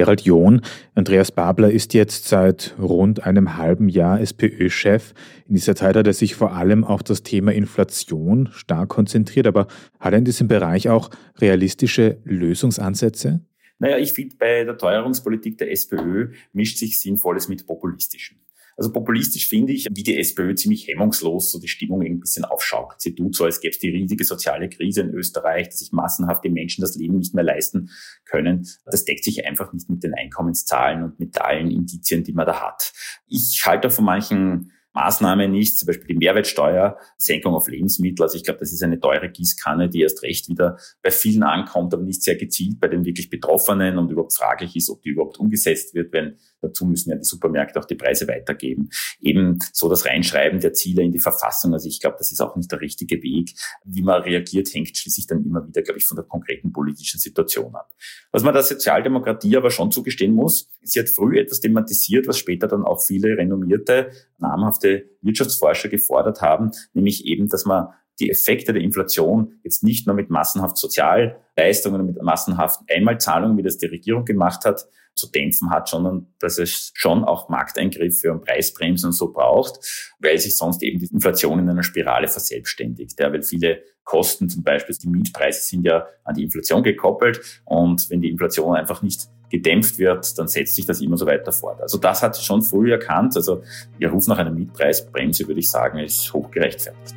Gerald John, Andreas Babler ist jetzt seit rund einem halben Jahr SPÖ-Chef. In dieser Zeit hat er sich vor allem auf das Thema Inflation stark konzentriert, aber hat er in diesem Bereich auch realistische Lösungsansätze? Naja, ich finde, bei der Teuerungspolitik der SPÖ mischt sich Sinnvolles mit Populistischem. Also populistisch finde ich, wie die SPÖ ziemlich hemmungslos so die Stimmung ein bisschen aufschaut. Sie tut so, als gäbe es die riesige soziale Krise in Österreich, dass sich massenhaft die Menschen das Leben nicht mehr leisten können. Das deckt sich einfach nicht mit den Einkommenszahlen und mit allen Indizien, die man da hat. Ich halte von manchen Maßnahme nicht, zum Beispiel die Mehrwertsteuersenkung auf Lebensmittel. Also ich glaube, das ist eine teure Gießkanne, die erst recht wieder bei vielen ankommt, aber nicht sehr gezielt bei den wirklich Betroffenen und überhaupt fraglich ist, ob die überhaupt umgesetzt wird, wenn dazu müssen ja die Supermärkte auch die Preise weitergeben. Eben so das Reinschreiben der Ziele in die Verfassung. Also ich glaube, das ist auch nicht der richtige Weg. Wie man reagiert, hängt schließlich dann immer wieder, glaube ich, von der konkreten politischen Situation ab. Was man der Sozialdemokratie aber schon zugestehen muss, sie hat früh etwas thematisiert, was später dann auch viele renommierte, namhafte Wirtschaftsforscher gefordert haben, nämlich eben, dass man die Effekte der Inflation jetzt nicht nur mit massenhaft Sozialleistungen mit massenhaften Einmalzahlungen, wie das die Regierung gemacht hat, zu dämpfen hat, sondern dass es schon auch Markteingriffe und Preisbremsen und so braucht, weil sich sonst eben die Inflation in einer Spirale verselbstständigt. Ja, weil viele Kosten, zum Beispiel die Mietpreise, sind ja an die Inflation gekoppelt und wenn die Inflation einfach nicht gedämpft wird, dann setzt sich das immer so weiter fort. Also das hat schon früh erkannt. Also ihr Ruf nach einer Mietpreisbremse, würde ich sagen, ist hochgerechtfertigt.